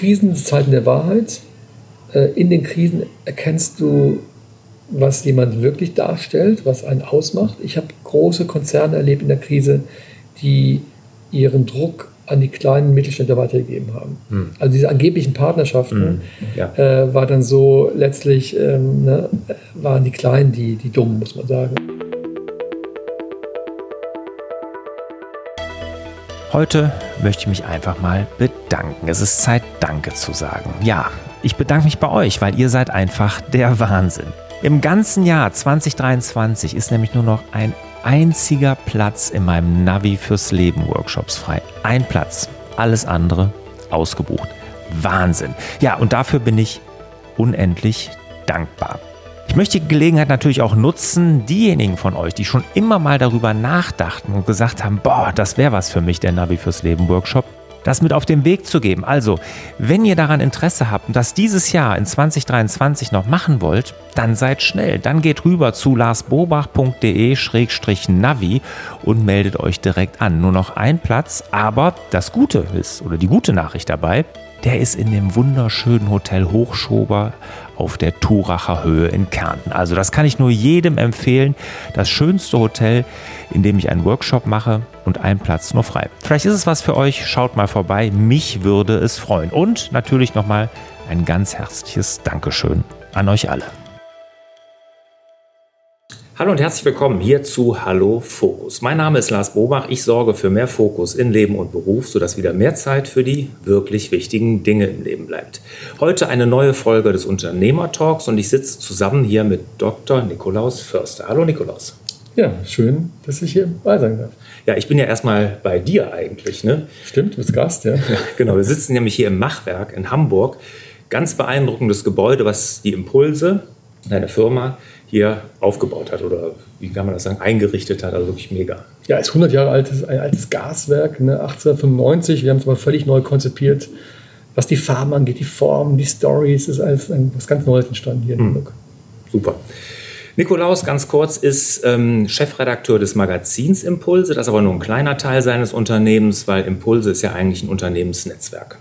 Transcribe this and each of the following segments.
Krisen Zeiten der Wahrheit. Äh, in den Krisen erkennst du, was jemand wirklich darstellt, was einen ausmacht. Ich habe große Konzerne erlebt in der Krise, die ihren Druck an die kleinen Mittelständler weitergegeben haben. Hm. Also diese angeblichen Partnerschaften hm. ja. äh, war dann so letztlich ähm, ne, waren die Kleinen die, die Dummen, muss man sagen. Heute möchte ich mich einfach mal bedanken. Es ist Zeit, Danke zu sagen. Ja, ich bedanke mich bei euch, weil ihr seid einfach der Wahnsinn. Im ganzen Jahr 2023 ist nämlich nur noch ein einziger Platz in meinem Navi fürs Leben Workshops frei. Ein Platz, alles andere ausgebucht. Wahnsinn. Ja, und dafür bin ich unendlich dankbar. Ich möchte die Gelegenheit natürlich auch nutzen, diejenigen von euch, die schon immer mal darüber nachdachten und gesagt haben, boah, das wäre was für mich, der Navi fürs Leben Workshop, das mit auf den Weg zu geben. Also, wenn ihr daran Interesse habt und das dieses Jahr in 2023 noch machen wollt, dann seid schnell. Dann geht rüber zu larsbobach.de-navi und meldet euch direkt an. Nur noch ein Platz, aber das Gute ist, oder die gute Nachricht dabei, der ist in dem wunderschönen Hotel Hochschober auf der Turacher Höhe in Kärnten. Also das kann ich nur jedem empfehlen. Das schönste Hotel, in dem ich einen Workshop mache und ein Platz nur frei. Vielleicht ist es was für euch. Schaut mal vorbei. Mich würde es freuen. Und natürlich nochmal ein ganz herzliches Dankeschön an euch alle. Hallo und herzlich willkommen hier zu Hallo Fokus. Mein Name ist Lars Bobach. Ich sorge für mehr Fokus in Leben und Beruf, sodass wieder mehr Zeit für die wirklich wichtigen Dinge im Leben bleibt. Heute eine neue Folge des Unternehmertalks und ich sitze zusammen hier mit Dr. Nikolaus Förster. Hallo Nikolaus. Ja, schön, dass ich hier bei sein darf. Ja, ich bin ja erstmal bei dir eigentlich. Ne? Stimmt, du bist Gast, ja. ja. Genau, wir sitzen nämlich hier im Machwerk in Hamburg. Ganz beeindruckendes Gebäude, was die Impulse, deine Firma, hier aufgebaut hat oder wie kann man das sagen, eingerichtet hat. Also wirklich mega. Ja, ist 100 Jahre altes, ein altes Gaswerk, ne, 1895. Wir haben es aber völlig neu konzipiert. Was die Farben angeht, die Formen, die Stories, ist alles ein, was ganz Neues entstanden hier in hm. Hamburg. Super. Nikolaus, ganz kurz, ist ähm, Chefredakteur des Magazins Impulse. Das ist aber nur ein kleiner Teil seines Unternehmens, weil Impulse ist ja eigentlich ein Unternehmensnetzwerk.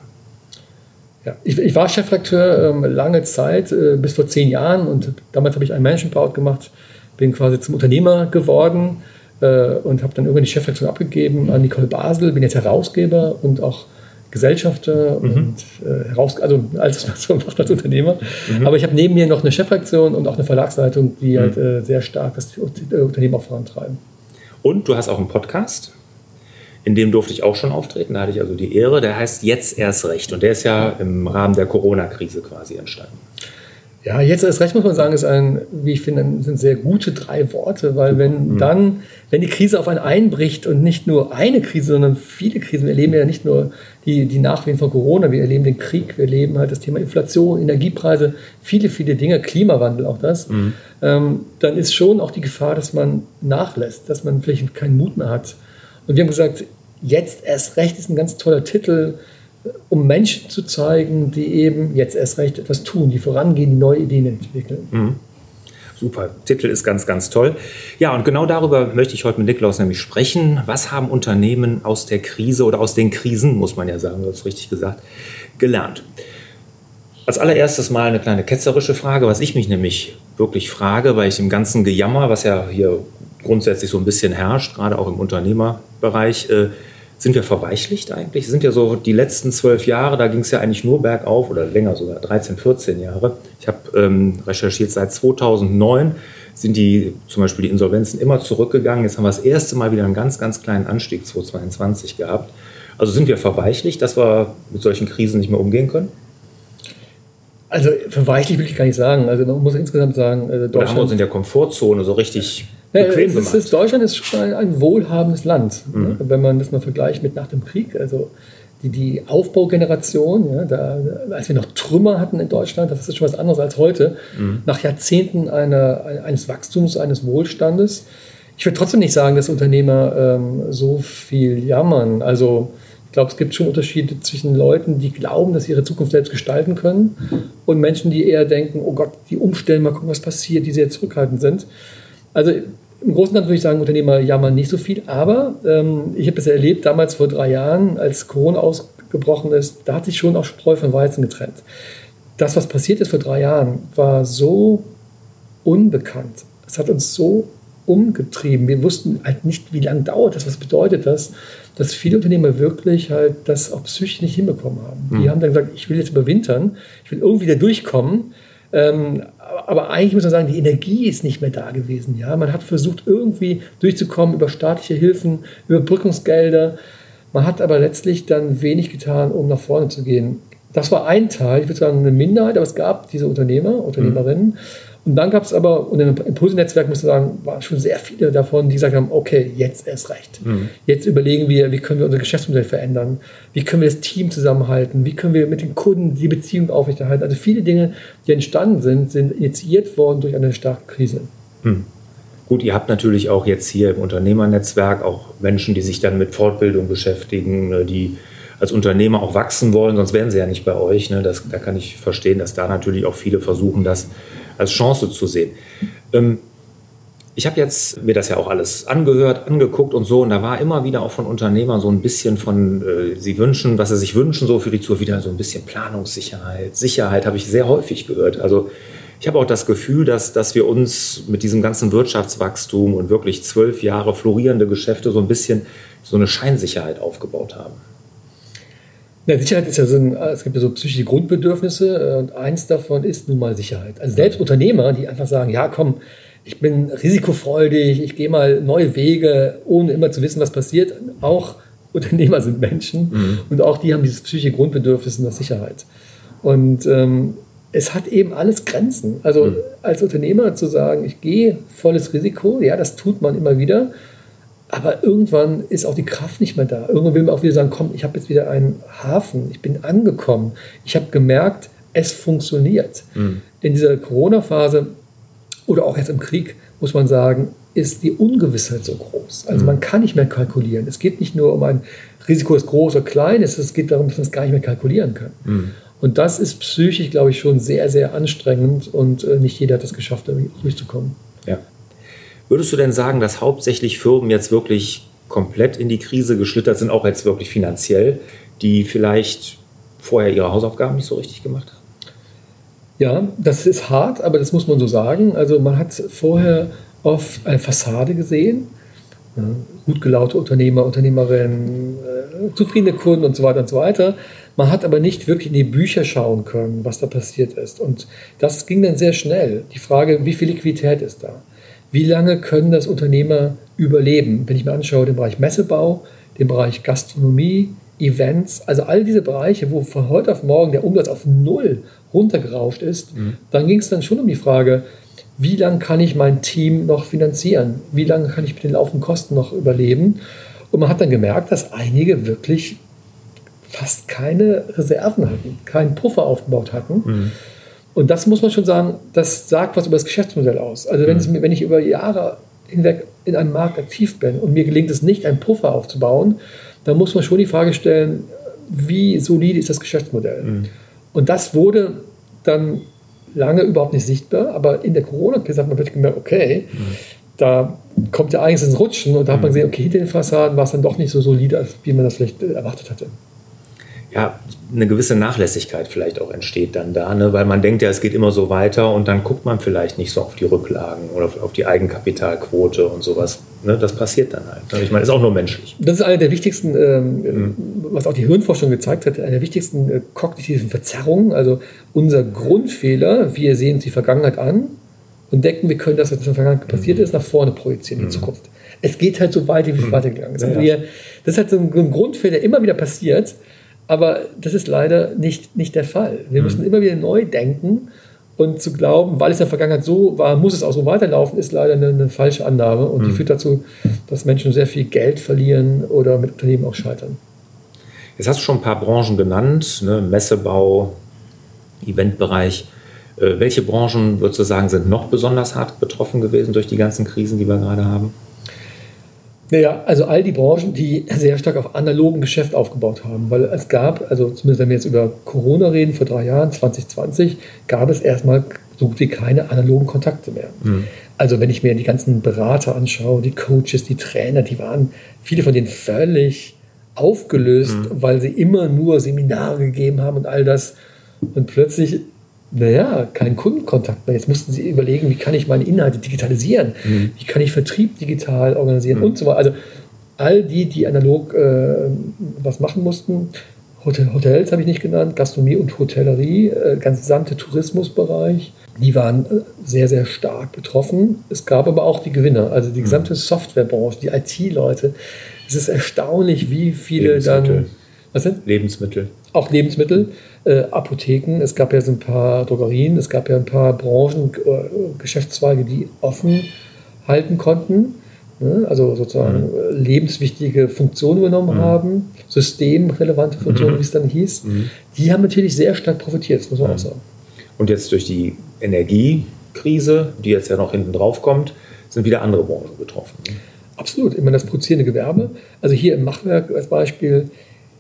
Ja, ich, ich, war Chefredakteur ähm, lange Zeit, äh, bis vor zehn Jahren und damals habe ich ein Management gemacht, bin quasi zum Unternehmer geworden äh, und habe dann irgendwann die Chefredaktion abgegeben an Nicole Basel, bin jetzt Herausgeber und auch Gesellschafter mhm. und äh, heraus, also alles, was man so macht als Unternehmer. Mhm. Aber ich habe neben mir noch eine Chefredaktion und auch eine Verlagsleitung, die mhm. halt äh, sehr stark das Unternehmen auch vorantreiben. Und du hast auch einen Podcast? In dem durfte ich auch schon auftreten, da hatte ich also die Ehre. Der heißt Jetzt erst recht und der ist ja im Rahmen der Corona-Krise quasi entstanden. Ja, jetzt erst recht muss man sagen, ist ein, wie ich finde, sind sehr gute drei Worte, weil wenn mhm. dann, wenn die Krise auf einen einbricht und nicht nur eine Krise, sondern viele Krisen, wir erleben ja nicht nur die, die Nachwehen von Corona, wir erleben den Krieg, wir erleben halt das Thema Inflation, Energiepreise, viele, viele Dinge, Klimawandel auch das, mhm. ähm, dann ist schon auch die Gefahr, dass man nachlässt, dass man vielleicht keinen Mut mehr hat. Und wir haben gesagt, jetzt erst recht ist ein ganz toller Titel, um Menschen zu zeigen, die eben jetzt erst recht etwas tun, die vorangehen, die neue Ideen entwickeln. Mhm. Super, Titel ist ganz, ganz toll. Ja, und genau darüber möchte ich heute mit Niklaus nämlich sprechen. Was haben Unternehmen aus der Krise oder aus den Krisen, muss man ja sagen, das ist richtig gesagt, gelernt? Als allererstes mal eine kleine ketzerische Frage, was ich mich nämlich wirklich frage, weil ich im ganzen Gejammer, was ja hier grundsätzlich so ein bisschen herrscht, gerade auch im Unternehmerbereich. Äh, sind wir verweichlicht eigentlich? Sind ja so die letzten zwölf Jahre, da ging es ja eigentlich nur bergauf oder länger sogar, 13, 14 Jahre. Ich habe ähm, recherchiert, seit 2009 sind die zum Beispiel die Insolvenzen immer zurückgegangen. Jetzt haben wir das erste Mal wieder einen ganz, ganz kleinen Anstieg 2022 gehabt. Also sind wir verweichlicht, dass wir mit solchen Krisen nicht mehr umgehen können? Also verweichlicht will ich gar nicht sagen. Also man muss insgesamt sagen, also Deutschland... Oder haben wir uns in der Komfortzone so richtig ja, bequem gemacht. Ist, Deutschland ist schon ein, ein wohlhabendes Land, mhm. ne? wenn man das mal vergleicht mit nach dem Krieg. Also die, die Aufbaugeneration, ja, da, als wir noch Trümmer hatten in Deutschland, das ist schon was anderes als heute, mhm. nach Jahrzehnten einer, eines Wachstums, eines Wohlstandes. Ich würde trotzdem nicht sagen, dass Unternehmer ähm, so viel jammern. Also ich glaube, es gibt schon Unterschiede zwischen Leuten, die glauben, dass sie ihre Zukunft selbst gestalten können und Menschen, die eher denken, oh Gott, die umstellen, mal gucken, was passiert, die sehr zurückhaltend sind. Also im Großen und Ganzen würde ich sagen, Unternehmer jammern nicht so viel, aber ähm, ich habe es erlebt, damals vor drei Jahren, als Corona aus, gebrochen ist, da hat sich schon auch Spreu von Weizen getrennt. Das, was passiert ist vor drei Jahren, war so unbekannt. Es hat uns so umgetrieben. Wir wussten halt nicht, wie lange dauert das, was bedeutet das, dass viele Unternehmer wirklich halt das auch psychisch nicht hinbekommen haben. Die hm. haben dann gesagt, ich will jetzt überwintern, ich will irgendwie da durchkommen. Ähm, aber eigentlich muss man sagen, die Energie ist nicht mehr da gewesen. Ja? Man hat versucht, irgendwie durchzukommen über staatliche Hilfen, über Brückungsgelder. Man hat aber letztlich dann wenig getan, um nach vorne zu gehen. Das war ein Teil, ich würde sagen eine Minderheit, aber es gab diese Unternehmer, Unternehmerinnen. Mhm. Und dann gab es aber, und im Impulse-Netzwerk muss man sagen, waren schon sehr viele davon, die gesagt haben, okay, jetzt erst recht. Mhm. Jetzt überlegen wir, wie können wir unser Geschäftsmodell verändern? Wie können wir das Team zusammenhalten? Wie können wir mit den Kunden die Beziehung aufrechterhalten? Also viele Dinge, die entstanden sind, sind initiiert worden durch eine starke Krise. Mhm. Gut, ihr habt natürlich auch jetzt hier im Unternehmernetzwerk auch Menschen, die sich dann mit Fortbildung beschäftigen, ne, die als Unternehmer auch wachsen wollen, sonst wären sie ja nicht bei euch. Ne? Das, da kann ich verstehen, dass da natürlich auch viele versuchen, das als Chance zu sehen. Ähm, ich habe jetzt mir das ja auch alles angehört, angeguckt und so, und da war immer wieder auch von Unternehmern so ein bisschen von, äh, sie wünschen, was sie sich wünschen, so für die Zukunft, wieder so ein bisschen Planungssicherheit, Sicherheit habe ich sehr häufig gehört. Also ich habe auch das Gefühl, dass, dass wir uns mit diesem ganzen Wirtschaftswachstum und wirklich zwölf Jahre florierende Geschäfte so ein bisschen so eine Scheinsicherheit aufgebaut haben. Ja, Sicherheit ist ja so ein, es gibt ja so psychische Grundbedürfnisse äh, und eins davon ist nun mal Sicherheit. Also selbst Unternehmer, die einfach sagen, ja komm, ich bin risikofreudig, ich gehe mal neue Wege, ohne immer zu wissen, was passiert. Auch Unternehmer sind Menschen mhm. und auch die haben dieses psychische Grundbedürfnis nach Sicherheit. Und ähm, es hat eben alles Grenzen. Also mhm. als Unternehmer zu sagen, ich gehe volles Risiko, ja, das tut man immer wieder. Aber irgendwann ist auch die Kraft nicht mehr da. Irgendwann will man auch wieder sagen, komm, ich habe jetzt wieder einen Hafen, ich bin angekommen. Ich habe gemerkt, es funktioniert. Mhm. In dieser Corona-Phase oder auch jetzt im Krieg, muss man sagen, ist die Ungewissheit so groß. Also mhm. man kann nicht mehr kalkulieren. Es geht nicht nur um ein Risiko, das groß oder klein ist, es geht darum, dass man es gar nicht mehr kalkulieren kann. Mhm. Und das ist psychisch, glaube ich, schon sehr, sehr anstrengend und äh, nicht jeder hat es geschafft, da durchzukommen. Ja. Würdest du denn sagen, dass hauptsächlich Firmen jetzt wirklich komplett in die Krise geschlittert sind, auch jetzt wirklich finanziell, die vielleicht vorher ihre Hausaufgaben nicht so richtig gemacht haben? Ja, das ist hart, aber das muss man so sagen. Also man hat vorher oft eine Fassade gesehen, gut gelaute Unternehmer, Unternehmerinnen, äh, zufriedene Kunden und so weiter und so weiter. Man hat aber nicht wirklich in die Bücher schauen können, was da passiert ist. Und das ging dann sehr schnell. Die Frage, wie viel Liquidität ist da? Wie lange können das Unternehmer überleben? Wenn ich mir anschaue, den Bereich Messebau, den Bereich Gastronomie, Events, also all diese Bereiche, wo von heute auf morgen der Umsatz auf Null runtergerauscht ist, mhm. dann ging es dann schon um die Frage, wie lange kann ich mein Team noch finanzieren? Wie lange kann ich mit den laufenden Kosten noch überleben? Und man hat dann gemerkt, dass einige wirklich fast keine Reserven hatten, keinen Puffer aufgebaut hatten. Mhm. Und das muss man schon sagen, das sagt was über das Geschäftsmodell aus. Also wenn, mhm. es, wenn ich über Jahre hinweg in einem Markt aktiv bin und mir gelingt es nicht, einen Puffer aufzubauen, dann muss man schon die Frage stellen, wie solide ist das Geschäftsmodell? Mhm. Und das wurde dann lange überhaupt nicht sichtbar, aber in der Corona-Krise hat man plötzlich gemerkt, okay, mhm. da kommt ja eigentlich ins Rutschen und da hat man mhm. gesehen, okay, hinter den Fassaden war es dann doch nicht so solide, wie man das vielleicht erwartet hatte ja, eine gewisse Nachlässigkeit vielleicht auch entsteht dann da, ne? weil man denkt ja, es geht immer so weiter und dann guckt man vielleicht nicht so auf die Rücklagen oder auf die Eigenkapitalquote und sowas. Ne? Das passiert dann halt. Ne? Ich meine, ist auch nur menschlich. Das ist eine der wichtigsten, ähm, mhm. was auch die Hirnforschung gezeigt hat, eine der wichtigsten äh, kognitiven Verzerrungen. Also unser Grundfehler, wir sehen uns die Vergangenheit an und denken, wir können das, was in der Vergangenheit passiert mhm. ist, nach vorne projizieren in die mhm. Zukunft. Es geht halt so weiter, wie es mhm. weitergegangen ist. Ja. wir, das ist halt so ein, ein Grundfehler, der immer wieder passiert aber das ist leider nicht, nicht der Fall. Wir mhm. müssen immer wieder neu denken und zu glauben, weil es in der Vergangenheit so war, muss es auch so weiterlaufen, ist leider eine, eine falsche Annahme und mhm. die führt dazu, dass Menschen sehr viel Geld verlieren oder mit Unternehmen auch scheitern. Jetzt hast du schon ein paar Branchen genannt, ne? Messebau, Eventbereich. Äh, welche Branchen, würdest du sagen, sind noch besonders hart betroffen gewesen durch die ganzen Krisen, die wir gerade haben? Naja, also all die Branchen, die sehr stark auf analogen Geschäft aufgebaut haben, weil es gab, also zumindest wenn wir jetzt über Corona reden, vor drei Jahren, 2020, gab es erstmal so gut wie keine analogen Kontakte mehr. Mhm. Also wenn ich mir die ganzen Berater anschaue, die Coaches, die Trainer, die waren, viele von denen völlig aufgelöst, mhm. weil sie immer nur Seminare gegeben haben und all das. Und plötzlich, naja, kein Kundenkontakt mehr. Jetzt mussten sie überlegen, wie kann ich meine Inhalte digitalisieren? Mhm. Wie kann ich Vertrieb digital organisieren mhm. und so weiter. Also all die, die analog äh, was machen mussten, Hotel, Hotels habe ich nicht genannt, Gastronomie und Hotellerie, äh, ganz gesamte Tourismusbereich, die waren äh, sehr, sehr stark betroffen. Es gab aber auch die Gewinner, also die mhm. gesamte Softwarebranche, die IT-Leute. Es ist erstaunlich, wie viele dann. Was sind? Lebensmittel. Auch Lebensmittel, äh, Apotheken. Es gab ja so ein paar Drogerien, es gab ja ein paar Branchen, äh, Geschäftszweige, die offen halten konnten. Ne? Also sozusagen mhm. lebenswichtige Funktionen übernommen mhm. haben, systemrelevante Funktionen, mhm. wie es dann hieß. Mhm. Die haben natürlich sehr stark profitiert, das muss man auch sagen. Und jetzt durch die Energiekrise, die jetzt ja noch hinten drauf kommt, sind wieder andere Branchen betroffen. Ne? Absolut. Immer das produzierende Gewerbe. Also hier im Machwerk als Beispiel,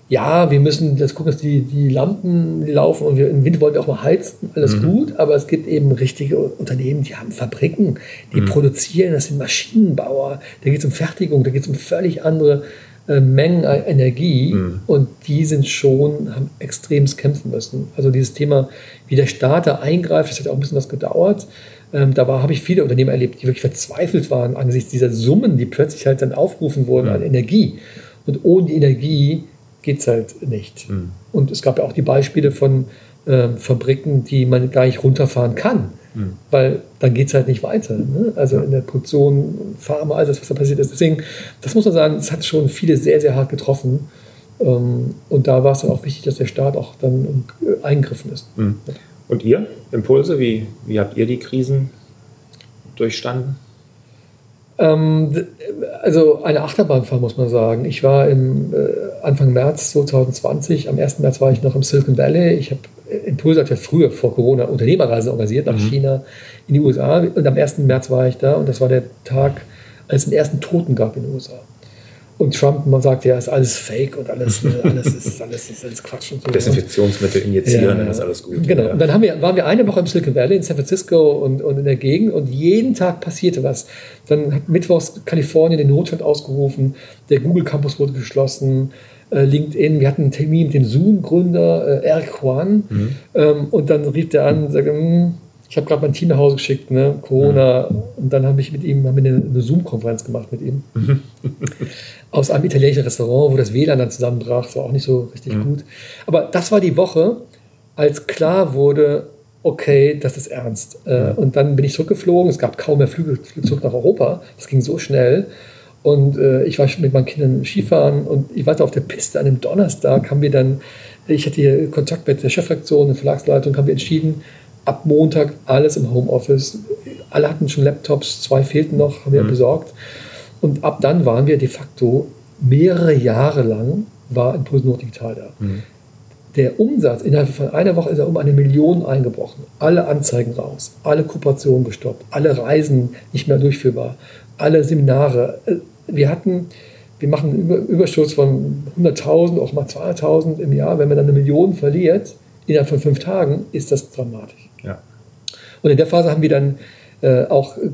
ja, wir müssen jetzt gucken, dass die, die Lampen laufen und wir, im Winter wollen wir auch mal heizen, alles mhm. gut, aber es gibt eben richtige Unternehmen, die haben Fabriken, die mhm. produzieren, das sind Maschinenbauer, da geht es um Fertigung, da geht es um völlig andere äh, Mengen an Energie mhm. und die sind schon, haben extremst kämpfen müssen. Also dieses Thema, wie der Staat da eingreift, das hat auch ein bisschen was gedauert. Ähm, da habe ich viele Unternehmen erlebt, die wirklich verzweifelt waren angesichts dieser Summen, die plötzlich halt dann aufgerufen wurden mhm. an Energie. Und ohne die Energie geht es halt nicht. Mhm. Und es gab ja auch die Beispiele von äh, Fabriken, die man gar nicht runterfahren kann, mhm. weil dann geht es halt nicht weiter. Ne? Also ja. in der Produktion, Pharma, all das, was da passiert ist. Deswegen, das muss man sagen, es hat schon viele sehr, sehr hart getroffen. Ähm, und da war es dann auch wichtig, dass der Staat auch dann äh, eingegriffen ist. Mhm. Und ihr, Impulse, wie, wie habt ihr die Krisen durchstanden? Ähm, also eine Achterbahnfahrt muss man sagen. Ich war im äh, Anfang März 2020, am 1. März war ich noch im Silicon Valley. Ich habe Impulse hat ja früher vor Corona Unternehmerreisen organisiert nach mhm. China, in die USA. Und am 1. März war ich da und das war der Tag, als es den ersten Toten gab in den USA. Und Trump, man sagt ja, ist alles Fake und alles, äh, alles, ist, alles, ist alles Quatsch. Und so. Desinfektionsmittel injizieren, ja, dann ist alles gut. Genau. Ja. Und dann haben wir, waren wir eine Woche im Silicon Valley, in San Francisco und, und in der Gegend und jeden Tag passierte was. Dann hat Mittwochs Kalifornien den Notstand ausgerufen, der Google Campus wurde geschlossen, äh, LinkedIn, wir hatten einen Termin mit dem Zoom-Gründer äh, Eric Juan mhm. ähm, und dann rief der an und sagte, hm, ich habe gerade mein Team nach Hause geschickt, ne, Corona, mhm. und dann habe ich mit ihm, haben wir eine, eine Zoom-Konferenz gemacht mit ihm. Mhm. Aus einem italienischen Restaurant, wo das WLAN dann zusammenbrach, das war auch nicht so richtig mhm. gut. Aber das war die Woche, als klar wurde, okay, das ist ernst. Äh, und dann bin ich zurückgeflogen, es gab kaum mehr Flüge, Flüge zurück nach Europa, das ging so schnell. Und äh, ich war schon mit meinen Kindern Skifahren und ich war auf der Piste an einem Donnerstag, haben wir dann, ich hatte hier Kontakt mit der Chefredaktion, der Verlagsleitung, haben wir entschieden, ab Montag alles im Homeoffice. Alle hatten schon Laptops, zwei fehlten noch, haben wir mhm. besorgt. Und ab dann waren wir de facto mehrere Jahre lang, war Impuls nur digital da. Mhm. Der Umsatz innerhalb von einer Woche ist er um eine Million eingebrochen. Alle Anzeigen raus, alle Kooperationen gestoppt, alle Reisen nicht mehr durchführbar, alle Seminare. Wir hatten, wir machen einen Überschuss von 100.000, auch mal 200.000 im Jahr. Wenn man dann eine Million verliert, innerhalb von fünf Tagen, ist das dramatisch. Ja. Und in der Phase haben wir dann äh, auch, äh,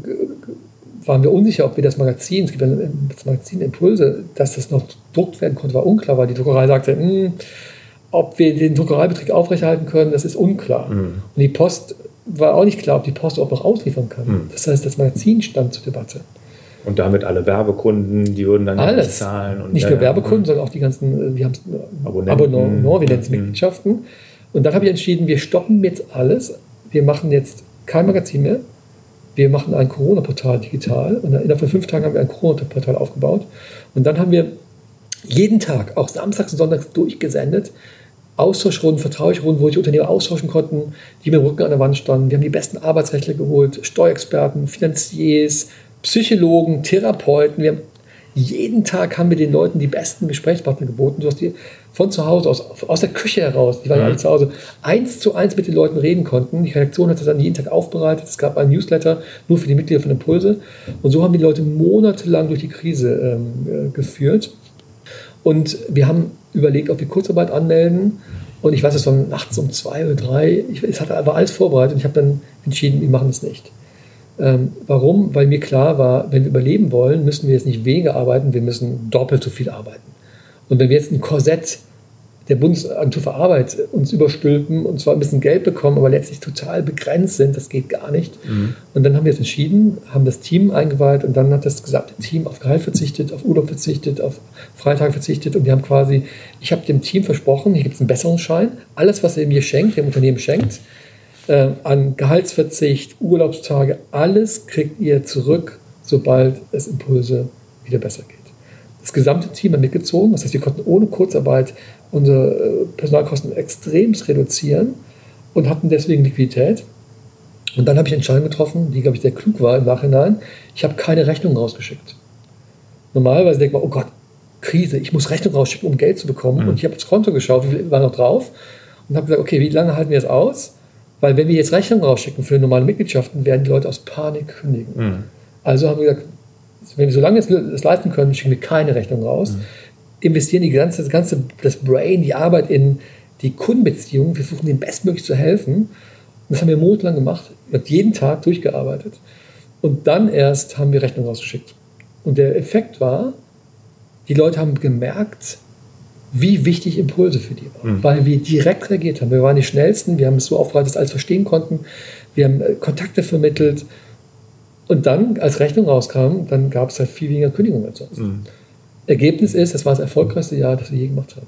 waren wir unsicher, ob wir das Magazin, es gibt ein, das Magazin Impulse, dass das noch gedruckt werden konnte, war unklar, weil die Druckerei sagte, mh, hm, ob wir den Druckereibetrieb aufrechterhalten können, das ist unklar. Mhm. Und die Post war auch nicht klar, ob die Post auch noch ausliefern kann. Mhm. Das heißt, das Magazin stand zur Debatte. Und damit alle Werbekunden, die würden dann Alles. zahlen. Und nicht nur Werbekunden, sondern auch die ganzen, wir haben Abonnenten, Abonnenten, wir nennen es Mitgliedschaften. Und dann habe ich entschieden, wir stoppen jetzt alles. Wir machen jetzt kein Magazin mehr. Wir machen ein Corona-Portal digital. Und innerhalb von fünf Tagen haben wir ein Corona-Portal aufgebaut. Und dann haben wir jeden Tag, auch samstags und sonntags durchgesendet, Austauschrunden, vertrauliche Runden, wo die Unternehmer austauschen konnten, die mit dem Rücken an der Wand standen. Wir haben die besten Arbeitsrechtler geholt, Steuerexperten, Finanziers, Psychologen, Therapeuten. Wir haben jeden Tag haben wir den Leuten die besten Gesprächspartner geboten, sodass die von zu Hause aus, aus der Küche heraus, die waren ja alle zu Hause, eins zu eins mit den Leuten reden konnten. Die Redaktion hat das dann jeden Tag aufbereitet. Es gab ein Newsletter nur für die Mitglieder von Impulse. Und so haben die Leute monatelang durch die Krise ähm, äh, geführt. Und wir haben überlegt, ob wir Kurzarbeit anmelden. Und ich weiß, es war nachts um zwei oder drei. Ich, es hatte aber alles vorbereitet und ich habe dann entschieden, wir machen es nicht. Ähm, warum? Weil mir klar war, wenn wir überleben wollen, müssen wir jetzt nicht weniger arbeiten, wir müssen doppelt so viel arbeiten. Und wenn wir jetzt ein Korsett der Bundesagentur für Arbeit uns überstülpen und zwar ein bisschen Geld bekommen, aber letztlich total begrenzt sind, das geht gar nicht. Mhm. Und dann haben wir jetzt entschieden, haben das Team eingeweiht und dann hat das gesamte Team auf Gehalt verzichtet, auf Urlaub verzichtet, auf Freitag verzichtet und wir haben quasi, ich habe dem Team versprochen, hier gibt es einen Besserungsschein, alles, was ihr mir schenkt, dem Unternehmen schenkt, äh, an Gehaltsverzicht, Urlaubstage, alles kriegt ihr zurück, sobald es Impulse wieder besser geht. Das gesamte Team hat mitgezogen, das heißt, wir konnten ohne Kurzarbeit unsere äh, Personalkosten extremst reduzieren und hatten deswegen Liquidität. Und dann habe ich eine Entscheidung getroffen, die, glaube ich, sehr klug war im Nachhinein. Ich habe keine Rechnung rausgeschickt. Normalerweise denkt man, oh Gott, Krise, ich muss Rechnung rausschicken, um Geld zu bekommen. Mhm. Und ich habe aufs Konto geschaut, wie viel war noch drauf und habe gesagt, okay, wie lange halten wir das aus? Weil wenn wir jetzt Rechnung rausschicken für normale Mitgliedschaften, werden die Leute aus Panik kündigen. Mhm. Also haben wir gesagt, wenn wir so lange es leisten können, schicken wir keine Rechnung raus. Mhm. Investieren die ganze, das ganze, das Brain, die Arbeit in die Kundenbeziehungen. Wir versuchen ihnen bestmöglich zu helfen. Und das haben wir monatelang gemacht. Wir haben jeden Tag durchgearbeitet. Und dann erst haben wir Rechnung rausgeschickt. Und der Effekt war, die Leute haben gemerkt, wie wichtig Impulse für die waren, mhm. weil wir direkt reagiert haben. Wir waren die Schnellsten, wir haben es so aufbereitet, dass alles verstehen konnten, wir haben äh, Kontakte vermittelt und dann, als Rechnung rauskam, dann gab es halt viel weniger Kündigungen als sonst. Mhm. Ergebnis ist, das war das erfolgreichste Jahr, das wir je gemacht haben.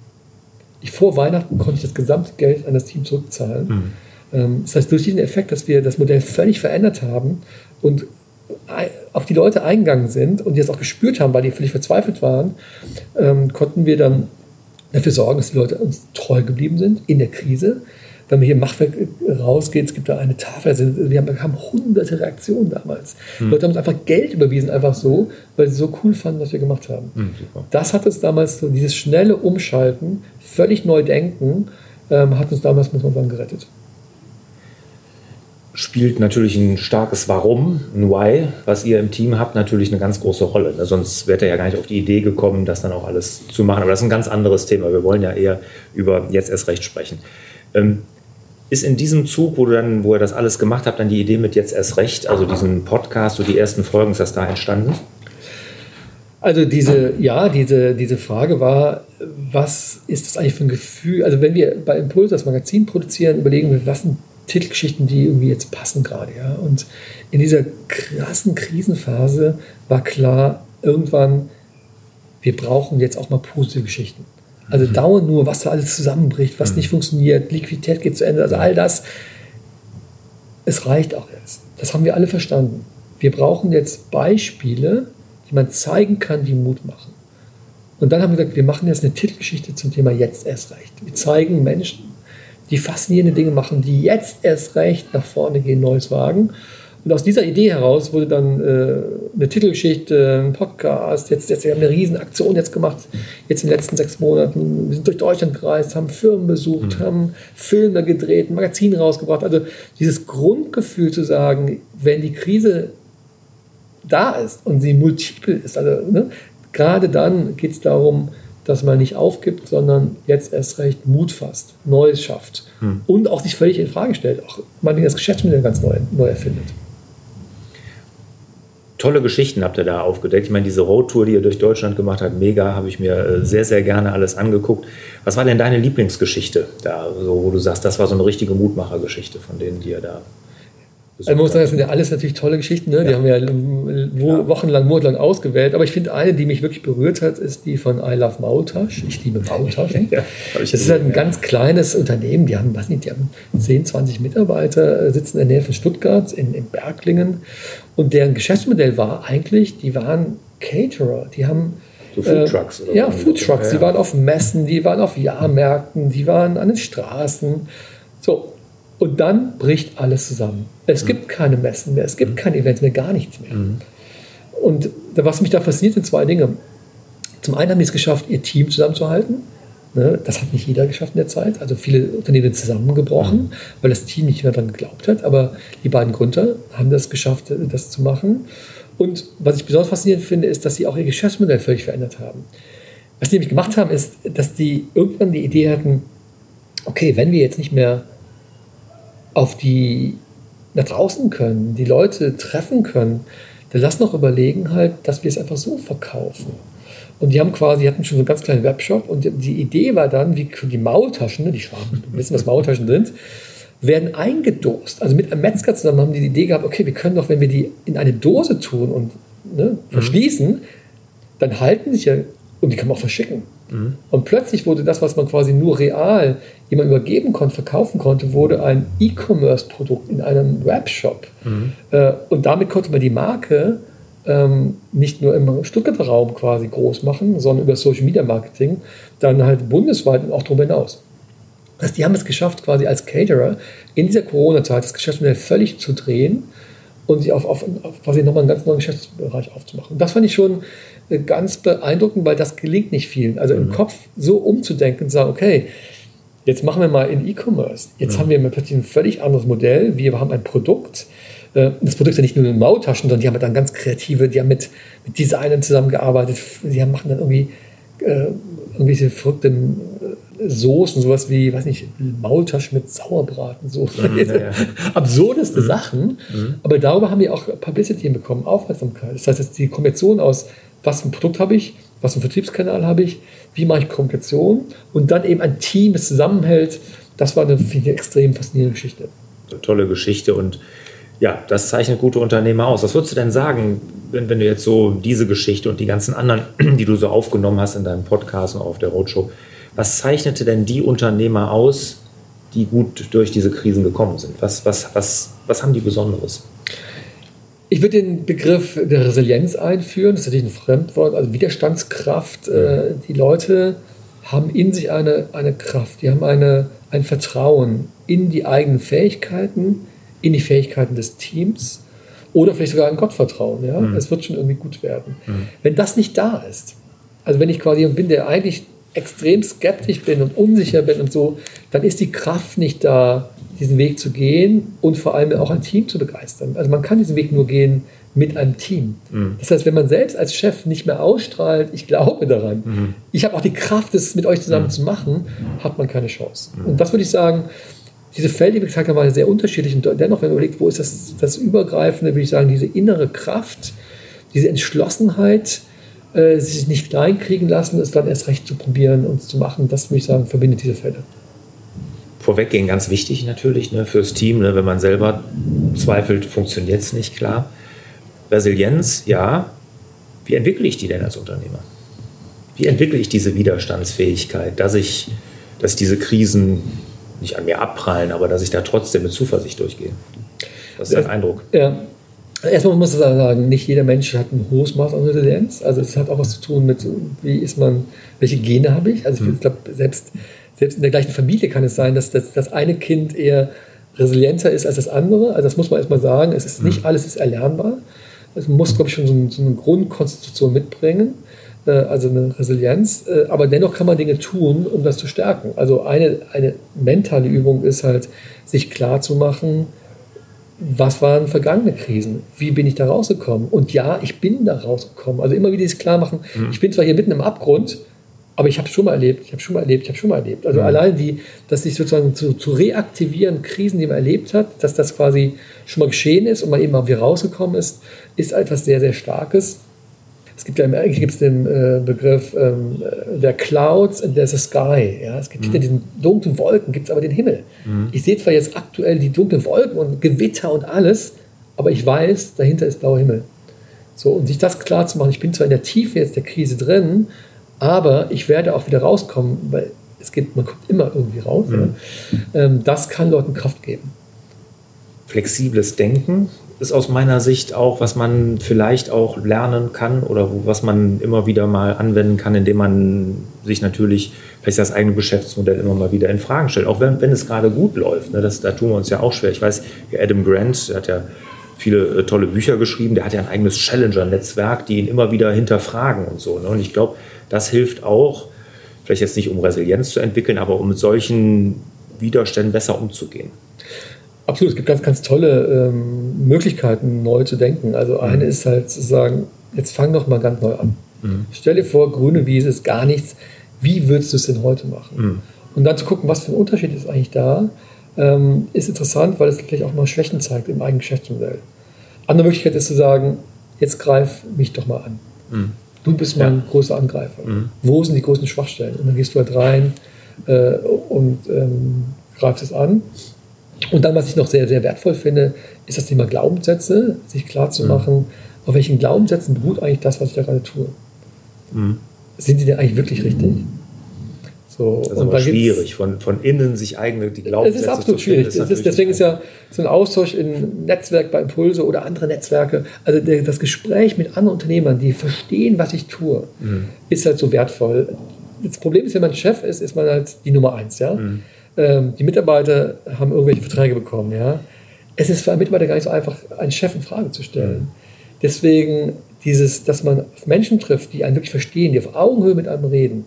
Ich, vor Weihnachten konnte ich das gesamte Geld an das Team zurückzahlen. Mhm. Ähm, das heißt, durch diesen Effekt, dass wir das Modell völlig verändert haben und auf die Leute eingegangen sind und die es auch gespürt haben, weil die völlig verzweifelt waren, ähm, konnten wir dann dafür sorgen, dass die Leute uns treu geblieben sind in der Krise wenn man hier im Machwerk rausgeht, es gibt da eine Tafel, also wir haben, haben hunderte Reaktionen damals. Hm. Leute haben uns einfach Geld überwiesen, einfach so, weil sie so cool fanden, was wir gemacht haben. Hm, das hat uns damals so, dieses schnelle Umschalten, völlig neu denken, ähm, hat uns damals, muss man sagen, gerettet spielt natürlich ein starkes Warum, ein Why, was ihr im Team habt, natürlich eine ganz große Rolle. Ne? Sonst wäre ihr ja gar nicht auf die Idee gekommen, das dann auch alles zu machen. Aber das ist ein ganz anderes Thema. Wir wollen ja eher über jetzt erst recht sprechen. Ähm, ist in diesem Zug, wo, du dann, wo ihr das alles gemacht habt, dann die Idee mit jetzt erst recht, also diesen Podcast, so die ersten Folgen, ist das da entstanden? Also diese, ja, diese, diese Frage war, was ist das eigentlich für ein Gefühl? Also wenn wir bei Impuls das Magazin produzieren, überlegen wir, was sind Titelgeschichten, die irgendwie jetzt passen gerade, ja. Und in dieser krassen Krisenphase war klar, irgendwann, wir brauchen jetzt auch mal positive Geschichten. Also mhm. dauernd nur, was da alles zusammenbricht, was mhm. nicht funktioniert, Liquidität geht zu Ende, also all das. Es reicht auch jetzt. Das haben wir alle verstanden. Wir brauchen jetzt Beispiele, die man zeigen kann, die Mut machen. Und dann haben wir gesagt, wir machen jetzt eine Titelgeschichte zum Thema jetzt erst recht. Wir zeigen Menschen, die faszinierende Dinge machen, die jetzt erst recht nach vorne gehen, Neues wagen. Und aus dieser Idee heraus wurde dann äh, eine Titelgeschichte, ein Podcast. Jetzt, jetzt, wir haben eine riesen Aktion jetzt gemacht, jetzt in den letzten sechs Monaten. Wir sind durch Deutschland gereist, haben Firmen besucht, mhm. haben Filme gedreht, Magazine rausgebracht. Also dieses Grundgefühl zu sagen, wenn die Krise da ist und sie multiple ist, also ne, gerade dann geht es darum, dass man nicht aufgibt, sondern jetzt erst recht Mut fasst, Neues schafft mhm. und auch sich völlig in Frage stellt, auch mal das Geschäftsmodell ganz neu, neu erfindet tolle Geschichten habt ihr da aufgedeckt. Ich meine, diese Roadtour, die ihr durch Deutschland gemacht habt, mega, habe ich mir äh, sehr, sehr gerne alles angeguckt. Was war denn deine Lieblingsgeschichte da, so, wo du sagst, das war so eine richtige Mutmachergeschichte von denen, die ihr da also man muss sagen, das sind ja alles natürlich tolle Geschichten. Ne? Die ja. haben wir ja wochenlang, monatelang ausgewählt. Aber ich finde, eine, die mich wirklich berührt hat, ist die von I Love Maultasch. Ich liebe Maultaschen. ja, das ist halt ein ganz kleines Unternehmen. Die haben, was nicht, die haben 10, 20 Mitarbeiter, äh, sitzen in der Nähe von Stuttgart, in, in Berglingen. Und deren Geschäftsmodell war eigentlich, die waren Caterer. Die haben so Foodtrucks, äh, Ja, Foodtrucks. Die waren auf Messen, die waren auf Jahrmärkten, die waren an den Straßen. So, und dann bricht alles zusammen. Es mhm. gibt keine Messen mehr, es gibt mhm. keine Events mehr, gar nichts mehr. Mhm. Und was mich da fasziniert, sind zwei Dinge. Zum einen haben die es geschafft, ihr Team zusammenzuhalten. Ne, das hat nicht jeder geschafft in der Zeit. Also viele Unternehmen sind zusammengebrochen, mhm. weil das Team nicht mehr daran geglaubt hat. Aber die beiden Gründer haben das geschafft, das zu machen. Und was ich besonders faszinierend finde, ist, dass sie auch ihr Geschäftsmodell völlig verändert haben. Was sie nämlich gemacht haben, ist, dass die irgendwann die Idee hatten, okay, wenn wir jetzt nicht mehr auf die nach draußen können, die Leute treffen können, dann lass noch überlegen halt, dass wir es einfach so verkaufen. Und die haben quasi, hatten schon so einen ganz kleinen Webshop und die Idee war dann, wie die Maultaschen, ne, die Schwaben, wissen, was Maultaschen sind, werden eingedost. Also mit einem Metzger zusammen haben die die Idee gehabt, okay, wir können doch, wenn wir die in eine Dose tun und ne, verschließen, mhm. dann halten sich ja, und die kann man auch verschicken. Mhm. Und plötzlich wurde das, was man quasi nur real jemand übergeben konnte, verkaufen konnte, wurde ein E-Commerce-Produkt in einem Webshop. Mhm. Äh, und damit konnte man die Marke ähm, nicht nur im Stuttgarter Raum quasi groß machen, sondern über Social Media Marketing dann halt bundesweit und auch darüber hinaus. Das heißt, die haben es geschafft, quasi als Caterer in dieser Corona-Zeit das Geschäftsmodell völlig zu drehen und sich auf, auf, auf quasi nochmal einen ganz neuen Geschäftsbereich aufzumachen. Und das fand ich schon ganz beeindruckend, weil das gelingt nicht vielen. Also mhm. im Kopf so umzudenken und zu sagen, okay, jetzt machen wir mal in E-Commerce. Jetzt mhm. haben wir plötzlich ein völlig anderes Modell. Wir haben ein Produkt. Äh, das Produkt ist ja nicht nur in Mautaschen, sondern die haben dann ganz kreative, die haben mit, mit Designern zusammengearbeitet. Die haben, machen dann irgendwie äh, irgendwelche verrückten Soßen, sowas wie, weiß nicht, Maultaschen mit Sauerbraten, so mhm, ja, ja. absurdeste mhm. Sachen. Mhm. Aber darüber haben wir auch Publicity bekommen, Aufmerksamkeit. Das heißt, die Kombination aus, was für ein Produkt habe ich, was für einen Vertriebskanal habe ich, wie mache ich Kommunikation und dann eben ein Team, das zusammenhält. Das war eine, eine extrem faszinierende Geschichte. Eine tolle Geschichte und ja, das zeichnet gute Unternehmer aus. Was würdest du denn sagen, wenn, wenn du jetzt so diese Geschichte und die ganzen anderen, die du so aufgenommen hast in deinem Podcast und auf der Roadshow, was zeichnete denn die Unternehmer aus, die gut durch diese Krisen gekommen sind? Was, was, was, was haben die Besonderes? Ich würde den Begriff der Resilienz einführen. Das ist natürlich ein Fremdwort, also Widerstandskraft. Äh, die Leute haben in sich eine, eine Kraft, die haben eine, ein Vertrauen in die eigenen Fähigkeiten, in die Fähigkeiten des Teams oder vielleicht sogar ein Gottvertrauen. Ja? Mhm. Es wird schon irgendwie gut werden. Mhm. Wenn das nicht da ist, also wenn ich quasi bin, der eigentlich extrem skeptisch bin und unsicher bin und so, dann ist die Kraft nicht da, diesen Weg zu gehen und vor allem auch ein Team zu begeistern. Also man kann diesen Weg nur gehen mit einem Team. Mhm. Das heißt, wenn man selbst als Chef nicht mehr ausstrahlt, ich glaube daran, mhm. ich habe auch die Kraft, das mit euch zusammen mhm. zu machen, hat man keine Chance. Mhm. Und das würde ich sagen, diese Felder, die wir gesagt haben, waren sehr unterschiedlich. Und dennoch, wenn man überlegt, wo ist das, das Übergreifende, würde ich sagen, diese innere Kraft, diese Entschlossenheit, äh, sich nicht kleinkriegen lassen, es dann erst recht zu probieren und zu machen, das würde ich sagen, verbindet diese Fälle. Vorweggehen ganz wichtig natürlich ne, fürs Team, ne, wenn man selber zweifelt, funktioniert es nicht, klar. Resilienz, ja. Wie entwickle ich die denn als Unternehmer? Wie entwickle ich diese Widerstandsfähigkeit, dass ich, dass diese Krisen nicht an mir abprallen, aber dass ich da trotzdem mit Zuversicht durchgehe? Was ist dein Eindruck? Ja, Erstmal muss man sagen, nicht jeder Mensch hat ein hohes Maß an Resilienz. Also es hat auch was zu tun mit, wie ist man, welche Gene habe ich. Also ich mhm. glaube, selbst, selbst in der gleichen Familie kann es sein, dass das, das eine Kind eher resilienter ist als das andere. Also das muss man erstmal sagen. Es ist nicht mhm. alles ist erlernbar. Es muss, glaube ich, schon so, ein, so eine Grundkonstitution mitbringen äh, also eine Resilienz. Äh, aber dennoch kann man Dinge tun, um das zu stärken. Also eine, eine mentale Übung ist halt, sich klar zu machen, was waren vergangene Krisen? Wie bin ich da rausgekommen? Und ja, ich bin da rausgekommen. Also immer wieder dieses klar machen, mhm. ich bin zwar hier mitten im Abgrund, aber ich habe es schon mal erlebt, ich habe schon mal erlebt, ich habe schon mal erlebt. Also mhm. allein die, dass sich sozusagen zu, zu, reaktivieren, Krisen, die man erlebt hat, dass das quasi schon mal geschehen ist und man eben mal wieder rausgekommen ist, ist etwas sehr, sehr Starkes. Es gibt ja eigentlich gibt es den äh, Begriff ähm, der Clouds and there's a sky. Ja? Es gibt mhm. hinter diesen dunklen Wolken gibt es aber den Himmel. Mhm. Ich sehe zwar jetzt aktuell die dunklen Wolken und Gewitter und alles, aber ich weiß, dahinter ist blauer Himmel. So, und sich das klar zu machen, ich bin zwar in der Tiefe jetzt der Krise drin, aber ich werde auch wieder rauskommen, weil es gibt, man kommt immer irgendwie raus. Mhm. Ähm, das kann Leuten Kraft geben. Flexibles Denken, ist aus meiner Sicht auch, was man vielleicht auch lernen kann oder was man immer wieder mal anwenden kann, indem man sich natürlich vielleicht das eigene Geschäftsmodell immer mal wieder in Frage stellt. Auch wenn, wenn es gerade gut läuft. Ne, das, da tun wir uns ja auch schwer. Ich weiß, Adam Grant, der hat ja viele äh, tolle Bücher geschrieben, der hat ja ein eigenes Challenger-Netzwerk, die ihn immer wieder hinterfragen und so. Ne? Und ich glaube, das hilft auch, vielleicht jetzt nicht um Resilienz zu entwickeln, aber um mit solchen Widerständen besser umzugehen. Absolut, es gibt ganz, ganz tolle ähm, Möglichkeiten, neu zu denken. Also eine mhm. ist halt zu sagen, jetzt fang doch mal ganz neu an. Mhm. Stell dir vor, grüne Wiese ist gar nichts. Wie würdest du es denn heute machen? Mhm. Und dann zu gucken, was für ein Unterschied ist eigentlich da, ähm, ist interessant, weil es vielleicht auch mal Schwächen zeigt im eigenen Geschäftsmodell. Andere Möglichkeit ist zu sagen, jetzt greif mich doch mal an. Mhm. Du bist mein ja. großer Angreifer. Mhm. Wo sind die großen Schwachstellen? Und dann gehst du halt rein äh, und ähm, greifst es an. Und dann, was ich noch sehr, sehr wertvoll finde, ist das Thema Glaubenssätze, sich klar zu mhm. machen, auf welchen Glaubenssätzen beruht eigentlich das, was ich da gerade tue. Mhm. Sind die denn eigentlich wirklich richtig? So, das ist und aber schwierig, von, von innen sich eigene die Glaubenssätze Es ist absolut schwierig. Ist ist, deswegen ist ja so ein Austausch in Netzwerk bei Impulse oder andere Netzwerke, also der, das Gespräch mit anderen Unternehmern, die verstehen, was ich tue, mhm. ist halt so wertvoll. Das Problem ist, wenn man Chef ist, ist man halt die Nummer eins. Ja? Mhm. Ähm, die Mitarbeiter haben irgendwelche Verträge bekommen. Ja? Es ist für einen Mitarbeiter gar nicht so einfach, einen Chef in Frage zu stellen. Mhm. Deswegen dieses, dass man auf Menschen trifft, die einen wirklich verstehen, die auf Augenhöhe mit einem reden,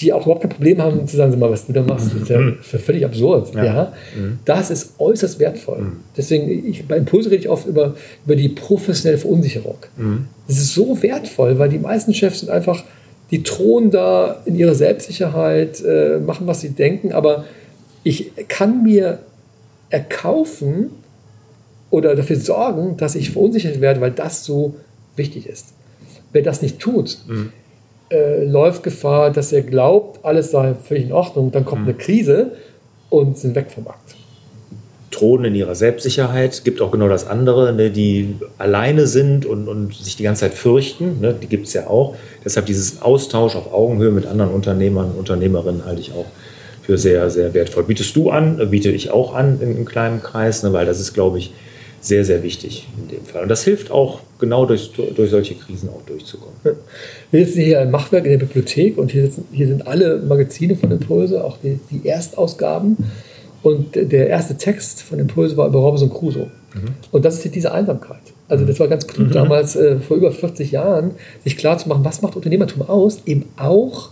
die auch überhaupt kein Problem haben zu sagen, mal, was du da machst, das ist ja mhm. völlig absurd. Ja. ja? Mhm. Das ist äußerst wertvoll. Mhm. Deswegen, ich, bei Impulse rede ich oft über, über die professionelle Verunsicherung. Mhm. Das ist so wertvoll, weil die meisten Chefs sind einfach, die thronen da in ihrer Selbstsicherheit, äh, machen, was sie denken, aber ich kann mir erkaufen oder dafür sorgen, dass ich verunsichert werde, weil das so wichtig ist. Wer das nicht tut, mhm äh, läuft Gefahr, dass er glaubt, alles sei völlig in Ordnung. Dann kommt mhm. eine Krise und sind weg vom Markt. Thronen in ihrer Selbstsicherheit, gibt auch genau das andere, ne, die alleine sind und, und sich die ganze Zeit fürchten, ne, die gibt es ja auch. Deshalb dieses Austausch auf Augenhöhe mit anderen Unternehmern und Unternehmerinnen halte ich auch für sehr, sehr wertvoll. Bietest du an, biete ich auch an in einem kleinen Kreis, ne, weil das ist, glaube ich, sehr, sehr wichtig in dem Fall. Und das hilft auch, genau durch, durch solche Krisen auch durchzukommen. Wir sitzen hier ein Machwerk in der Bibliothek und hier, sitzen, hier sind alle Magazine von Impulse, auch die, die Erstausgaben. Und der erste Text von Impulse war über Robinson Crusoe. Mhm. Und das ist diese Einsamkeit. Also das war ganz klug mhm. damals, äh, vor über 40 Jahren, sich klar zu machen, was macht Unternehmertum aus? Eben auch,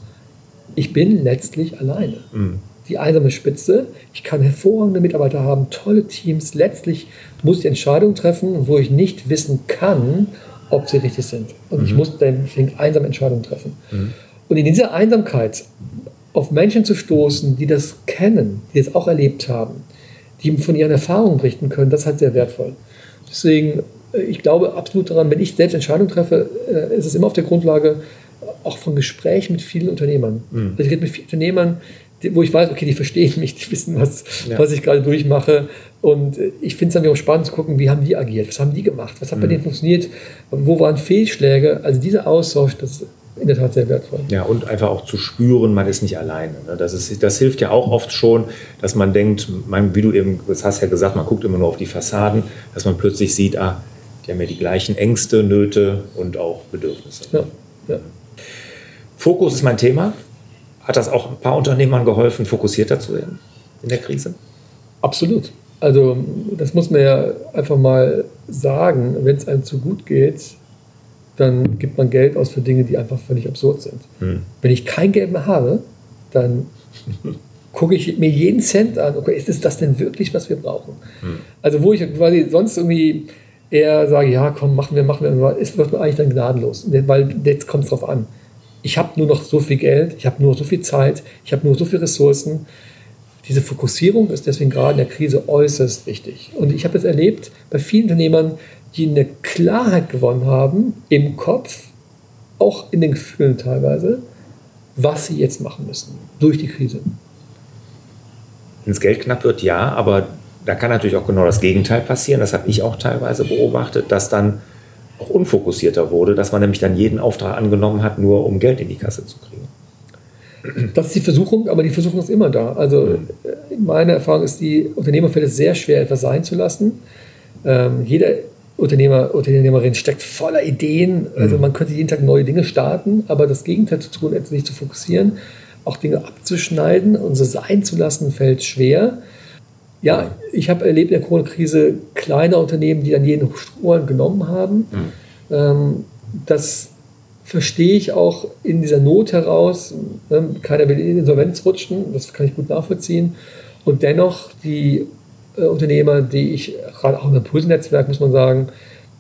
ich bin letztlich alleine. Mhm die einsame Spitze. Ich kann hervorragende Mitarbeiter haben, tolle Teams. Letztlich muss ich Entscheidungen treffen, wo ich nicht wissen kann, ob sie richtig sind. Und mhm. ich muss deswegen einsame Entscheidungen treffen. Mhm. Und in dieser Einsamkeit auf Menschen zu stoßen, die das kennen, die es auch erlebt haben, die von ihren Erfahrungen berichten können, das ist halt sehr wertvoll. Deswegen, äh, ich glaube absolut daran, wenn ich selbst Entscheidungen treffe, äh, ist es immer auf der Grundlage auch von Gesprächen mit vielen Unternehmern. Mhm. Also ich rede mit vielen Unternehmern, wo ich weiß, okay, die verstehen mich, die wissen, was, ja. was ich gerade durchmache. Und ich finde es dann auch spannend zu gucken, wie haben die agiert, was haben die gemacht, was hat bei mhm. denen funktioniert, wo waren Fehlschläge. Also dieser Austausch, das ist in der Tat sehr wertvoll. Ja, und einfach auch zu spüren, man ist nicht alleine. Ne? Das, ist, das hilft ja auch oft schon, dass man denkt, man, wie du eben, das hast ja gesagt, man guckt immer nur auf die Fassaden, dass man plötzlich sieht, ah, die haben ja die gleichen Ängste, Nöte und auch Bedürfnisse. Ja, ja. Fokus ist mein Thema. Hat das auch ein paar Unternehmern geholfen, fokussierter zu werden in der Krise? Absolut. Also das muss man ja einfach mal sagen, wenn es einem zu gut geht, dann gibt man Geld aus für Dinge, die einfach völlig absurd sind. Hm. Wenn ich kein Geld mehr habe, dann gucke ich mir jeden Cent an, okay, ist es das denn wirklich, was wir brauchen? Hm. Also wo ich quasi sonst irgendwie eher sage, ja, komm, machen wir, machen wir, ist, wird man eigentlich dann gnadenlos, weil jetzt kommt es drauf an ich habe nur noch so viel Geld, ich habe nur so viel Zeit, ich habe nur so viele Ressourcen. Diese Fokussierung ist deswegen gerade in der Krise äußerst wichtig. Und ich habe es erlebt bei vielen Unternehmern, die eine Klarheit gewonnen haben im Kopf, auch in den Gefühlen teilweise, was sie jetzt machen müssen durch die Krise. Wenn es Geld knapp wird, ja, aber da kann natürlich auch genau das Gegenteil passieren. Das habe ich auch teilweise beobachtet, dass dann auch unfokussierter wurde, dass man nämlich dann jeden Auftrag angenommen hat, nur um Geld in die Kasse zu kriegen. Das ist die Versuchung, aber die Versuchung ist immer da. Also mhm. meine Erfahrung ist, die Unternehmer fällt es sehr schwer, etwas sein zu lassen. Ähm, jeder Unternehmer, Unternehmerin steckt voller Ideen. Also mhm. man könnte jeden Tag neue Dinge starten, aber das Gegenteil zu tun, sich zu fokussieren, auch Dinge abzuschneiden und so sein zu lassen, fällt schwer. Ja, ich habe erlebt in der Corona-Krise kleine Unternehmen, die dann jeden Strohhalm genommen haben. Mhm. Ähm, das verstehe ich auch in dieser Not heraus. Ne? Keiner will in Insolvenz rutschen, das kann ich gut nachvollziehen. Und dennoch die äh, Unternehmer, die ich gerade auch im Impulsnetzwerk, muss man sagen,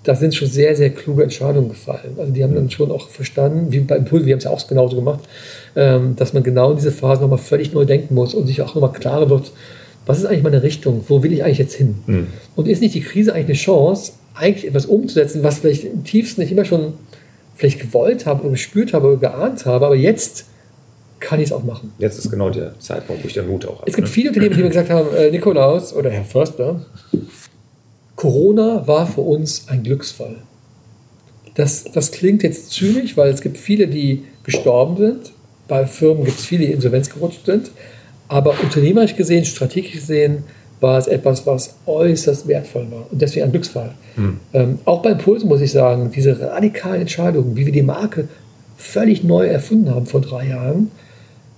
da sind schon sehr, sehr kluge Entscheidungen gefallen. Also die haben dann schon auch verstanden, wie bei Impuls, wir haben es ja auch genauso gemacht, ähm, dass man genau in diese Phase nochmal völlig neu denken muss und sich auch nochmal klarer wird, was ist eigentlich meine Richtung? Wo will ich eigentlich jetzt hin? Mhm. Und ist nicht die Krise eigentlich eine Chance, eigentlich etwas umzusetzen, was vielleicht im tiefsten nicht immer schon vielleicht gewollt habe oder gespürt habe oder geahnt habe, aber jetzt kann ich es auch machen. Jetzt ist genau der Zeitpunkt, wo ich den Mut auch habe. Es gibt ne? viele Unternehmen, die mir gesagt haben, äh, Nikolaus oder Herr Förster, Corona war für uns ein Glücksfall. Das, das klingt jetzt zynisch, weil es gibt viele, die gestorben sind. Bei Firmen gibt es viele, die insolvenz gerutscht sind. Aber unternehmerisch gesehen, strategisch gesehen, war es etwas, was äußerst wertvoll war und deswegen ein Glücksfall. Mhm. Ähm, auch bei Impulsen muss ich sagen, diese radikalen Entscheidungen, wie wir die Marke völlig neu erfunden haben vor drei Jahren,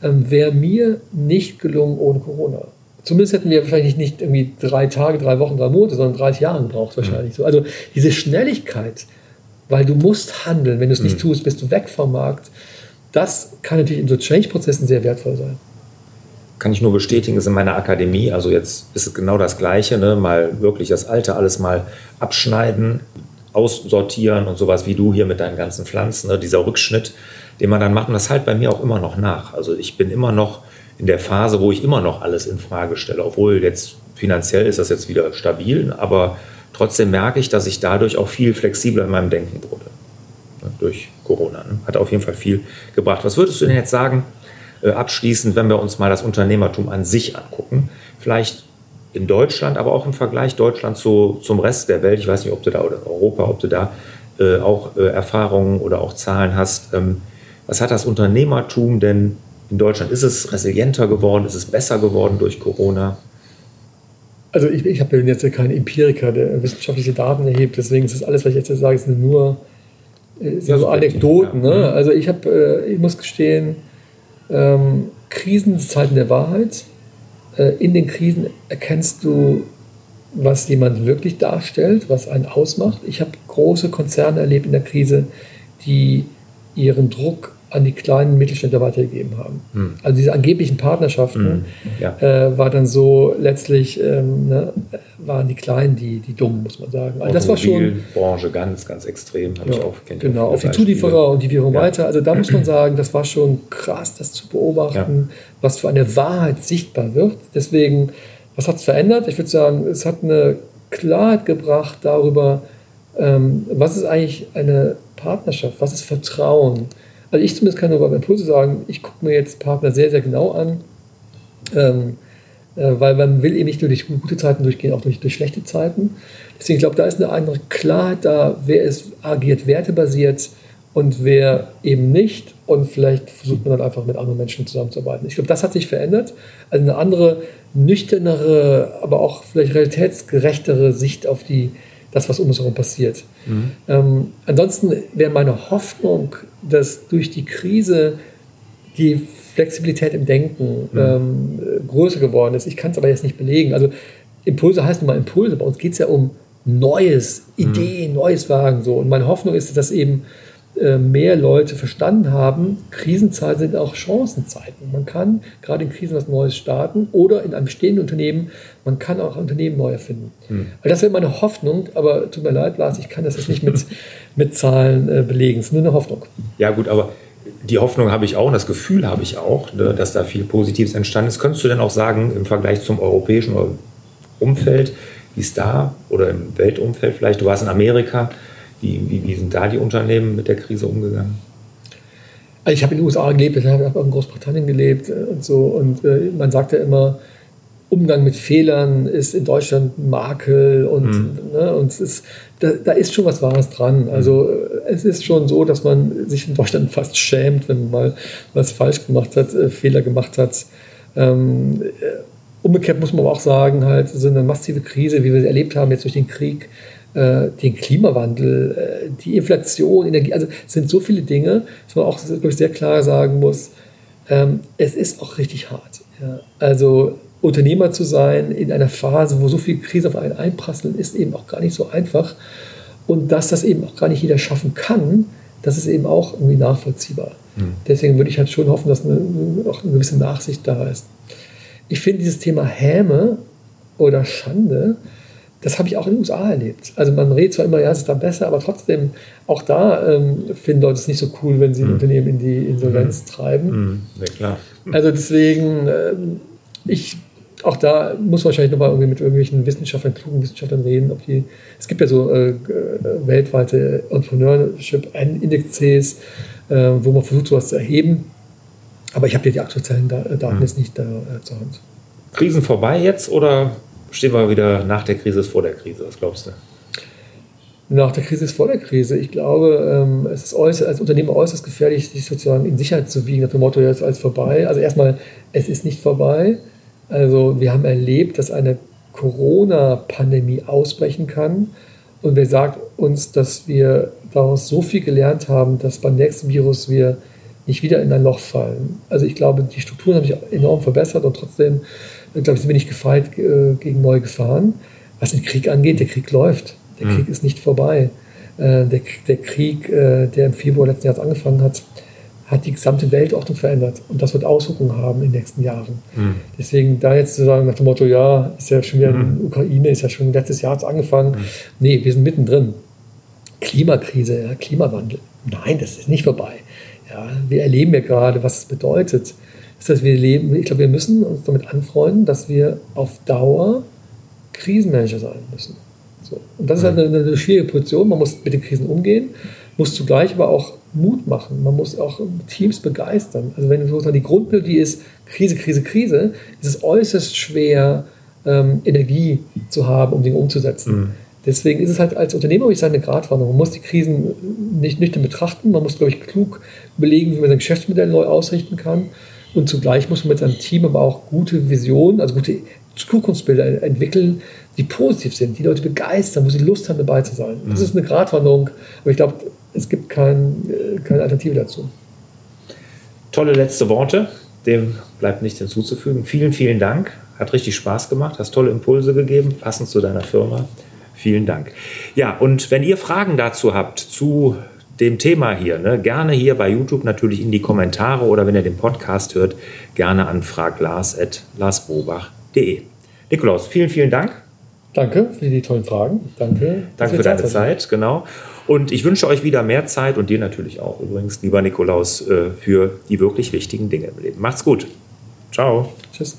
ähm, wäre mir nicht gelungen ohne Corona. Zumindest hätten wir wahrscheinlich nicht irgendwie drei Tage, drei Wochen, drei Monate, sondern 30 Jahre gebraucht wahrscheinlich. Mhm. So. Also diese Schnelligkeit, weil du musst handeln, wenn du es nicht mhm. tust, bist du weg vom Markt. Das kann natürlich in so Change-Prozessen sehr wertvoll sein. Kann ich nur bestätigen, ist in meiner Akademie, also jetzt ist es genau das Gleiche, ne? mal wirklich das Alte alles mal abschneiden, aussortieren und sowas wie du hier mit deinen ganzen Pflanzen, ne? dieser Rückschnitt, den man dann macht. Und das halt bei mir auch immer noch nach. Also ich bin immer noch in der Phase, wo ich immer noch alles in Frage stelle, obwohl jetzt finanziell ist das jetzt wieder stabil, aber trotzdem merke ich, dass ich dadurch auch viel flexibler in meinem Denken wurde. Ne, durch Corona. Ne? Hat auf jeden Fall viel gebracht. Was würdest du denn jetzt sagen, abschließend, wenn wir uns mal das Unternehmertum an sich angucken? Vielleicht in Deutschland, aber auch im Vergleich Deutschland zu, zum Rest der Welt. Ich weiß nicht, ob du da oder Europa, ob du da äh, auch äh, Erfahrungen oder auch Zahlen hast. Ähm, was hat das Unternehmertum denn in Deutschland? Ist es resilienter geworden? Ist es besser geworden durch Corona? Also ich, ich habe jetzt keinen Empiriker, der wissenschaftliche Daten erhebt, deswegen ist das alles, was ich jetzt sage, sind nur, äh, sind ja, so Anekdoten. Ja. Ne? Mhm. Also ich habe, äh, ich muss gestehen, ähm, Krisenzeiten der Wahrheit. Äh, in den Krisen erkennst du, was jemand wirklich darstellt, was einen ausmacht. Ich habe große Konzerne erlebt in der Krise, die ihren Druck an die kleinen Mittelständler weitergegeben haben. Hm. Also diese angeblichen Partnerschaften hm. ja. äh, war dann so letztlich ähm, ne, waren die Kleinen die, die dummen, muss man sagen. Also das war schon Branche ganz, ganz extrem. Ja, ich auch, genau, auf die Zulieferer und die Währung ja. weiter. Also da muss man sagen, das war schon krass, das zu beobachten, was für eine Wahrheit sichtbar wird. Deswegen, was hat es verändert? Ich würde sagen, es hat eine Klarheit gebracht darüber, ähm, was ist eigentlich eine Partnerschaft, was ist Vertrauen also ich zumindest kann nur bei Impulse sagen, ich gucke mir jetzt Partner sehr, sehr genau an, ähm, äh, weil man will eben nicht nur durch gute Zeiten durchgehen, auch durch, durch schlechte Zeiten. Deswegen glaube ich, da ist eine andere Klarheit da, wer ist agiert wertebasiert und wer eben nicht. Und vielleicht versucht man dann einfach mit anderen Menschen zusammenzuarbeiten. Ich glaube, das hat sich verändert. Also eine andere, nüchternere, aber auch vielleicht realitätsgerechtere Sicht auf die, das, was um uns herum passiert. Mhm. Ähm, ansonsten wäre meine Hoffnung, dass durch die Krise die Flexibilität im Denken mhm. ähm, größer geworden ist. Ich kann es aber jetzt nicht belegen. Also Impulse heißt nun mal Impulse. Bei uns geht es ja um Neues, Ideen, mhm. Neues Wagen. So. Und meine Hoffnung ist, dass eben mehr Leute verstanden haben, Krisenzeiten sind auch Chancenzeiten. Man kann gerade in Krisen was Neues starten oder in einem bestehenden Unternehmen, man kann auch Unternehmen neu erfinden. Mhm. Also das wäre meine Hoffnung, aber tut mir leid, Lars, ich kann das jetzt nicht mit, mit Zahlen äh, belegen. Es ist nur eine Hoffnung. Ja gut, aber die Hoffnung habe ich auch und das Gefühl habe ich auch, ne, dass da viel Positives entstanden ist. Könntest du denn auch sagen, im Vergleich zum europäischen Umfeld, wie es da oder im Weltumfeld vielleicht, du warst in Amerika, wie, wie, wie sind da die Unternehmen mit der Krise umgegangen? Also ich habe in den USA gelebt, ich habe auch in Großbritannien gelebt äh, und so. Und äh, man sagt ja immer, Umgang mit Fehlern ist in Deutschland Makel und, mhm. ne, und es ist, da, da, ist schon was Wahres dran. Also äh, es ist schon so, dass man sich in Deutschland fast schämt, wenn man mal was falsch gemacht hat, äh, Fehler gemacht hat. Ähm, äh, umgekehrt muss man aber auch sagen, halt so eine massive Krise, wie wir sie erlebt haben jetzt durch den Krieg, den Klimawandel, äh, die Inflation, Energie, also es sind so viele Dinge, dass man auch ich, sehr klar sagen muss, ähm, es ist auch richtig hart. Ja. Also Unternehmer zu sein in einer Phase, wo so viel Krise auf einen einprasseln, ist eben auch gar nicht so einfach. Und dass das eben auch gar nicht jeder schaffen kann, das ist eben auch irgendwie nachvollziehbar. Mhm. Deswegen würde ich halt schon hoffen, dass eine, auch eine gewisse Nachsicht da ist. Ich finde dieses Thema Häme oder Schande, das habe ich auch in den USA erlebt. Also man redet zwar immer, ja, es ist dann besser, aber trotzdem, auch da ähm, finden Leute es nicht so cool, wenn sie ein mhm. Unternehmen in die Insolvenz mhm. treiben. Mhm. Ja, klar. Also deswegen, ähm, ich, auch da muss man wahrscheinlich nochmal irgendwie mit irgendwelchen Wissenschaftlern, klugen Wissenschaftlern reden, ob die, es gibt ja so äh, weltweite Entrepreneurship-Indexes, äh, wo man versucht, sowas zu erheben. Aber ich habe ja die aktuellen Daten mhm. jetzt nicht da äh, zur Hand. Krisen vorbei jetzt oder stehen wir wieder nach der Krise vor der Krise? Was glaubst du? Nach der Krise ist vor der Krise. Ich glaube, ähm, es ist äußerst, als Unternehmer äußerst gefährlich, sich sozusagen in Sicherheit zu wiegen, nach dem Motto, jetzt alles vorbei. Also erstmal, es ist nicht vorbei. Also wir haben erlebt, dass eine Corona-Pandemie ausbrechen kann. Und wer sagt uns, dass wir daraus so viel gelernt haben, dass beim nächsten Virus wir nicht wieder in ein Loch fallen. Also ich glaube, die Strukturen haben sich enorm verbessert und trotzdem, glaube ich, sind wir nicht gefeit äh, gegen neue Gefahren. Was den Krieg angeht, der Krieg läuft. Der mhm. Krieg ist nicht vorbei. Äh, der, der, Krieg, äh, der im Februar letzten Jahres angefangen hat, hat die gesamte Weltordnung verändert. Und das wird Auswirkungen haben in den nächsten Jahren. Mhm. Deswegen da jetzt zu sagen, nach dem Motto, ja, ist ja schon wieder mhm. in Ukraine, ist ja schon letztes Jahr angefangen. Mhm. Nee, wir sind mittendrin. Klimakrise, ja, Klimawandel. Nein, das ist nicht vorbei. Ja, wir erleben ja gerade, was es bedeutet. Das heißt, wir leben, ich glaube, wir müssen uns damit anfreunden, dass wir auf Dauer Krisenmanager sein müssen. So. Und das ist halt eine, eine, schwierige Position. Man muss mit den Krisen umgehen, muss zugleich aber auch Mut machen. Man muss auch Teams begeistern. Also wenn sozusagen die Grundmelodie ist Krise, Krise, Krise, ist es äußerst schwer, ähm, Energie zu haben, um Dinge umzusetzen. Mhm. Deswegen ist es halt als Unternehmer, würde ich sagen, eine Gratwanderung. Man muss die Krisen nicht nüchtern betrachten. Man muss, glaube ich, klug überlegen, wie man sein Geschäftsmodell neu ausrichten kann. Und zugleich muss man mit seinem Team aber auch gute Visionen, also gute Zukunftsbilder entwickeln, die positiv sind, die Leute begeistern, wo sie Lust haben, dabei zu sein. Das mhm. ist eine Gratwanderung, aber ich glaube, es gibt kein, äh, keine Alternative dazu. Tolle letzte Worte, dem bleibt nichts hinzuzufügen. Vielen, vielen Dank. Hat richtig Spaß gemacht, hast tolle Impulse gegeben, passend zu deiner Firma. Vielen Dank. Ja, und wenn ihr Fragen dazu habt, zu dem Thema hier, ne, gerne hier bei YouTube natürlich in die Kommentare oder wenn ihr den Podcast hört, gerne an fraglars.larsbobach.de. Nikolaus, vielen, vielen Dank. Danke für die tollen Fragen. Danke. Danke für deine Zeit, genau. Und ich wünsche euch wieder mehr Zeit und dir natürlich auch übrigens, lieber Nikolaus, äh, für die wirklich wichtigen Dinge im Leben. Macht's gut. Ciao. Tschüss.